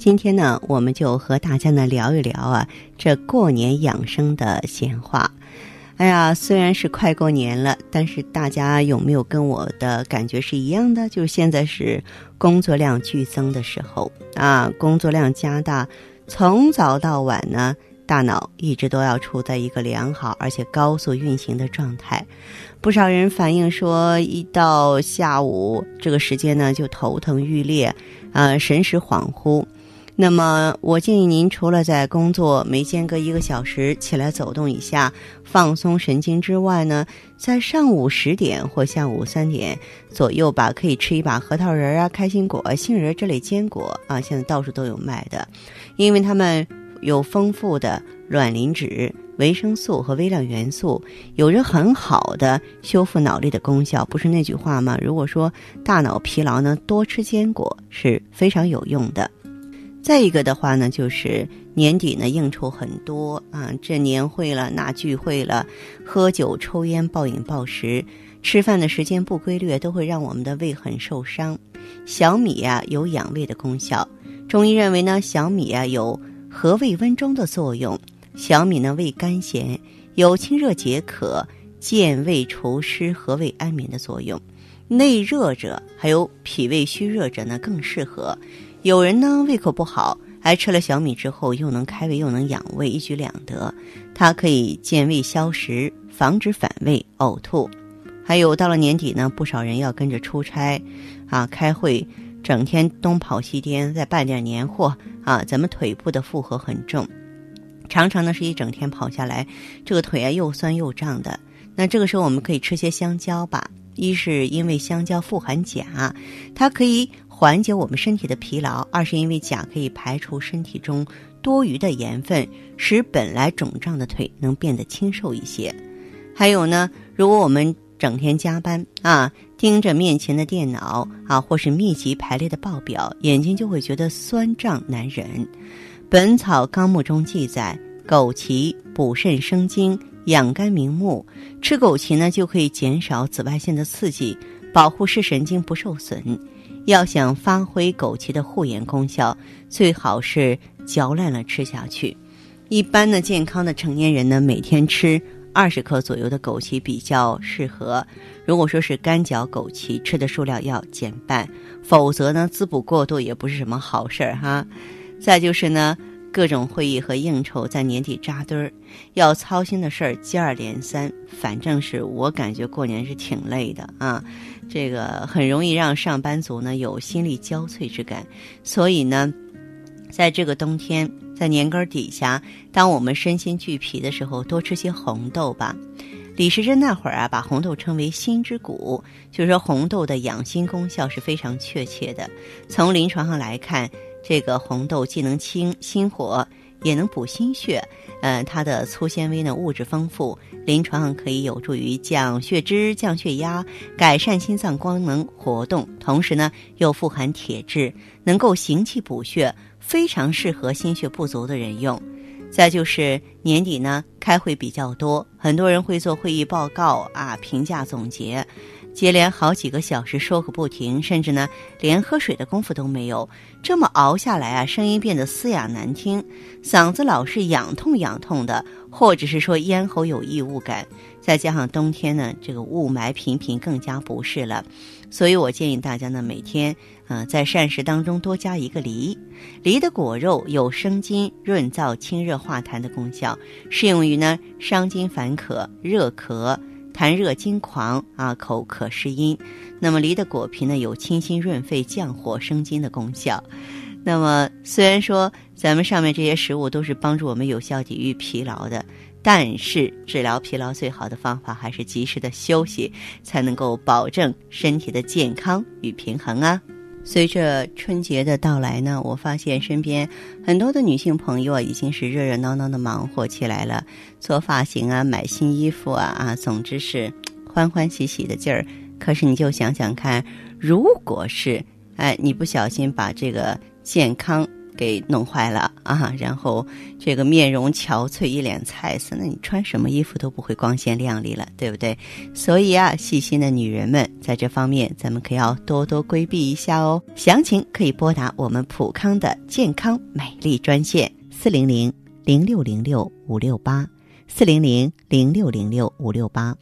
今天呢，我们就和大家呢聊一聊啊，这过年养生的闲话。哎呀，虽然是快过年了，但是大家有没有跟我的感觉是一样的？就是现在是工作量剧增的时候啊，工作量加大，从早到晚呢，大脑一直都要处在一个良好而且高速运行的状态。不少人反映说，一到下午这个时间呢，就头疼欲裂，啊，神识恍惚。那么，我建议您除了在工作每间隔一个小时起来走动一下，放松神经之外呢，在上午十点或下午三点左右吧，可以吃一把核桃仁啊、开心果、杏仁这类坚果啊，现在到处都有卖的，因为它们有丰富的卵磷脂、维生素和微量元素，有着很好的修复脑力的功效。不是那句话吗？如果说大脑疲劳呢，多吃坚果是非常有用的。再一个的话呢，就是年底呢应酬很多啊，这年会了，那聚会了，喝酒、抽烟、暴饮暴食，吃饭的时间不规律，都会让我们的胃很受伤。小米啊有养胃的功效，中医认为呢，小米啊有和胃温中的作用。小米呢味甘咸，有清热解渴、健胃除湿、和胃安眠的作用。内热者还有脾胃虚热者呢更适合。有人呢胃口不好，还吃了小米之后又能开胃又能养胃，一举两得。它可以健胃消食，防止反胃、呕吐。还有到了年底呢，不少人要跟着出差，啊，开会，整天东跑西颠，再办点年货啊，咱们腿部的负荷很重，常常呢是一整天跑下来，这个腿啊又酸又胀的。那这个时候我们可以吃些香蕉吧，一是因为香蕉富含钾，它可以。缓解我们身体的疲劳，二是因为钾可以排除身体中多余的盐分，使本来肿胀的腿能变得清瘦一些。还有呢，如果我们整天加班啊，盯着面前的电脑啊，或是密集排列的报表，眼睛就会觉得酸胀难忍。《本草纲目》中记载，枸杞补肾生津、养肝明目，吃枸杞呢就可以减少紫外线的刺激，保护视神经不受损。要想发挥枸杞的护眼功效，最好是嚼烂了吃下去。一般的健康的成年人呢，每天吃二十克左右的枸杞比较适合。如果说是干嚼枸杞，吃的数量要减半，否则呢，滋补过度也不是什么好事儿哈。再就是呢。各种会议和应酬在年底扎堆儿，要操心的事儿接二连三。反正是我感觉过年是挺累的啊，这个很容易让上班族呢有心力交瘁之感。所以呢，在这个冬天，在年根儿底下，当我们身心俱疲的时候，多吃些红豆吧。李时珍那会儿啊，把红豆称为心之谷，就是说红豆的养心功效是非常确切的。从临床上来看。这个红豆既能清心火，也能补心血。呃，它的粗纤维呢物质丰富，临床上可以有助于降血脂、降血压，改善心脏功能活动。同时呢，又富含铁质，能够行气补血，非常适合心血不足的人用。再就是年底呢，开会比较多，很多人会做会议报告啊，评价总结。接连好几个小时说个不停，甚至呢连喝水的功夫都没有。这么熬下来啊，声音变得嘶哑难听，嗓子老是痒痛痒痛的，或者是说咽喉有异物感。再加上冬天呢，这个雾霾频频，更加不适了。所以我建议大家呢，每天呃在膳食当中多加一个梨。梨的果肉有生津、润燥、清热化痰的功效，适用于呢伤津烦渴、热咳、痰热惊狂啊、口渴失音。那么梨的果皮呢，有清心润肺、降火生津的功效。那么虽然说咱们上面这些食物都是帮助我们有效抵御疲劳的。但是治疗疲劳最好的方法还是及时的休息，才能够保证身体的健康与平衡啊。随着春节的到来呢，我发现身边很多的女性朋友啊，已经是热热闹闹的忙活起来了，做发型啊，买新衣服啊，啊，总之是欢欢喜喜的劲儿。可是你就想想看，如果是哎，你不小心把这个健康。给弄坏了啊，然后这个面容憔悴，一脸菜色，那你穿什么衣服都不会光鲜亮丽了，对不对？所以啊，细心的女人们在这方面，咱们可要多多规避一下哦。详情可以拨打我们普康的健康美丽专线四零零零六零六五六八四零零零六零六五六八。